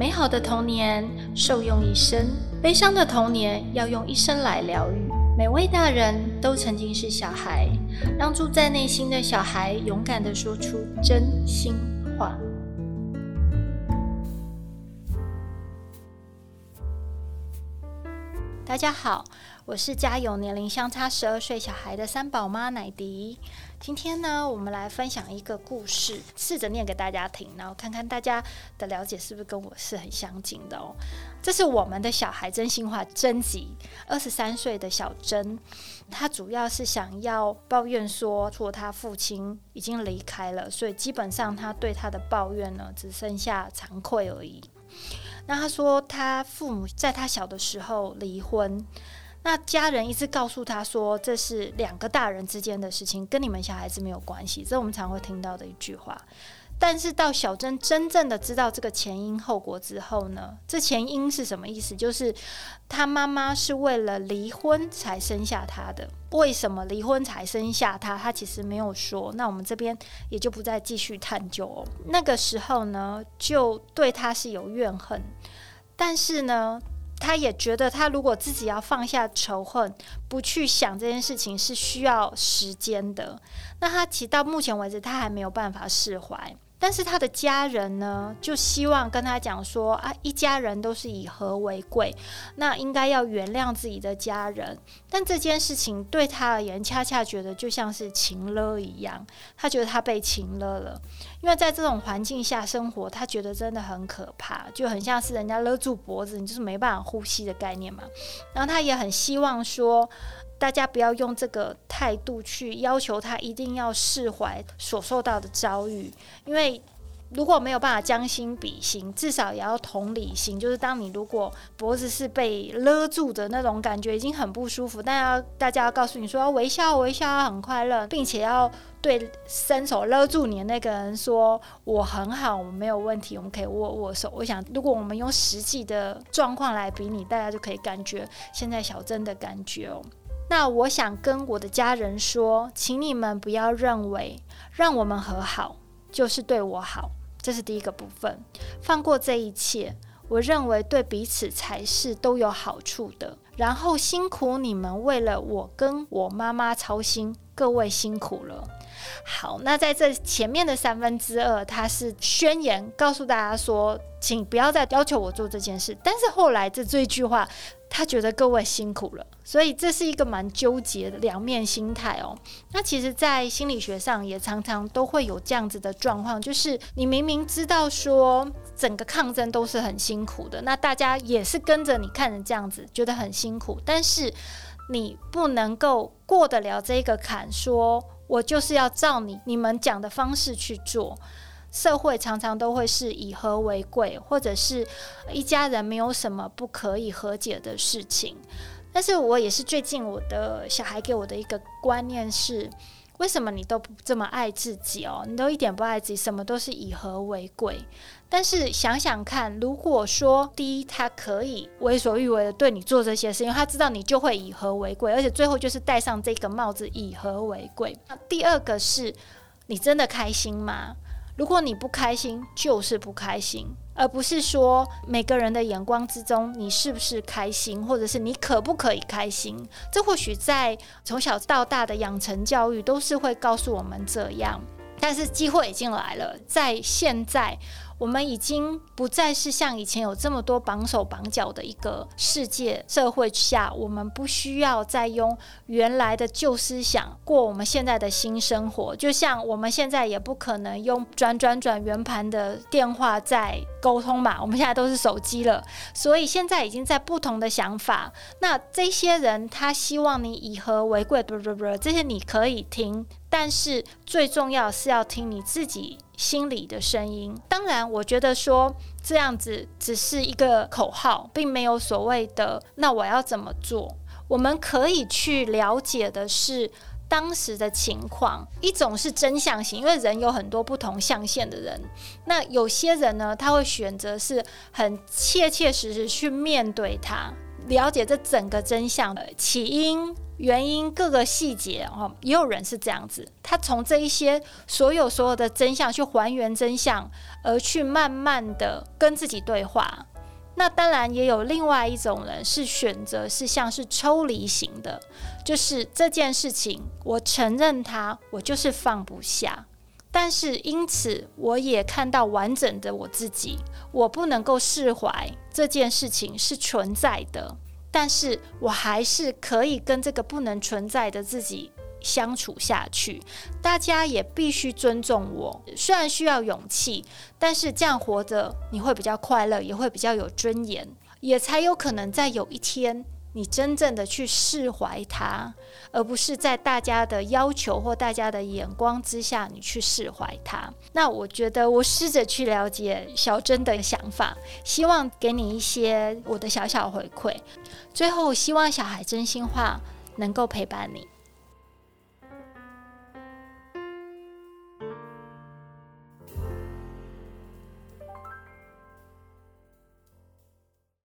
美好的童年受用一生，悲伤的童年要用一生来疗愈。每位大人都曾经是小孩，让住在内心的小孩勇敢地说出真心话。大家好，我是家有年龄相差十二岁小孩的三宝妈奶迪。今天呢，我们来分享一个故事，试着念给大家听，然后看看大家的了解是不是跟我是很相近的哦。这是我们的小孩真心话征集，二十三岁的小珍，他主要是想要抱怨说，说他父亲已经离开了，所以基本上他对他的抱怨呢，只剩下惭愧而已。那他说，他父母在他小的时候离婚，那家人一直告诉他说，这是两个大人之间的事情，跟你们小孩子没有关系。这我们常会听到的一句话。但是到小珍真正的知道这个前因后果之后呢？这前因是什么意思？就是他妈妈是为了离婚才生下他的。为什么离婚才生下他？他其实没有说。那我们这边也就不再继续探究哦。那个时候呢，就对他是有怨恨，但是呢，他也觉得他如果自己要放下仇恨，不去想这件事情是需要时间的。那他其到目前为止，他还没有办法释怀。但是他的家人呢，就希望跟他讲说啊，一家人都是以和为贵，那应该要原谅自己的家人。但这件事情对他而言，恰恰觉得就像是情勒一样，他觉得他被情勒了。因为在这种环境下生活，他觉得真的很可怕，就很像是人家勒住脖子，你就是没办法呼吸的概念嘛。然后他也很希望说。大家不要用这个态度去要求他一定要释怀所受到的遭遇，因为如果没有办法将心比心，至少也要同理心。就是当你如果脖子是被勒住的那种感觉，已经很不舒服，但要大家要告诉你说微笑，微笑很快乐，并且要对伸手勒住你的那个人说我很好，我没有问题，我们可以握握手。我想，如果我们用实际的状况来比拟，大家就可以感觉现在小珍的感觉哦。那我想跟我的家人说，请你们不要认为让我们和好就是对我好，这是第一个部分。放过这一切，我认为对彼此才是都有好处的。然后辛苦你们为了我跟我妈妈操心，各位辛苦了。好，那在这前面的三分之二，他是宣言告诉大家说，请不要再要求我做这件事。但是后来这这一句话。他觉得各位辛苦了，所以这是一个蛮纠结的两面心态哦。那其实，在心理学上也常常都会有这样子的状况，就是你明明知道说整个抗争都是很辛苦的，那大家也是跟着你看着这样子，觉得很辛苦，但是你不能够过得了这个坎，说我就是要照你你们讲的方式去做。社会常常都会是以和为贵，或者是一家人没有什么不可以和解的事情。但是我也是最近我的小孩给我的一个观念是：为什么你都不这么爱自己哦？你都一点不爱自己，什么都是以和为贵。但是想想看，如果说第一他可以为所欲为的对你做这些事，因为他知道你就会以和为贵，而且最后就是戴上这个帽子以和为贵。那第二个是你真的开心吗？如果你不开心，就是不开心，而不是说每个人的眼光之中，你是不是开心，或者是你可不可以开心？这或许在从小到大的养成教育都是会告诉我们这样。但是机会已经来了，在现在。我们已经不再是像以前有这么多绑手绑脚的一个世界社会下，我们不需要再用原来的旧思想过我们现在的新生活。就像我们现在也不可能用转转转圆盘的电话在沟通嘛，我们现在都是手机了，所以现在已经在不同的想法。那这些人他希望你以和为贵，不不不，这些你可以听，但是最重要是要听你自己。心里的声音，当然，我觉得说这样子只是一个口号，并没有所谓的那我要怎么做。我们可以去了解的是当时的情况，一种是真相型，因为人有很多不同象限的人。那有些人呢，他会选择是很切切实实去面对他，了解这整个真相的起因。原因、各个细节哦，也有人是这样子，他从这一些所有所有的真相去还原真相，而去慢慢的跟自己对话。那当然也有另外一种人是选择是像是抽离型的，就是这件事情我承认它，我就是放不下。但是因此，我也看到完整的我自己，我不能够释怀这件事情是存在的，但是我还是可以跟这个不能存在的自己相处下去。大家也必须尊重我，虽然需要勇气，但是这样活着你会比较快乐，也会比较有尊严，也才有可能在有一天。你真正的去释怀他，而不是在大家的要求或大家的眼光之下，你去释怀他。那我觉得，我试着去了解小珍的想法，希望给你一些我的小小回馈。最后，希望小孩真心话能够陪伴你。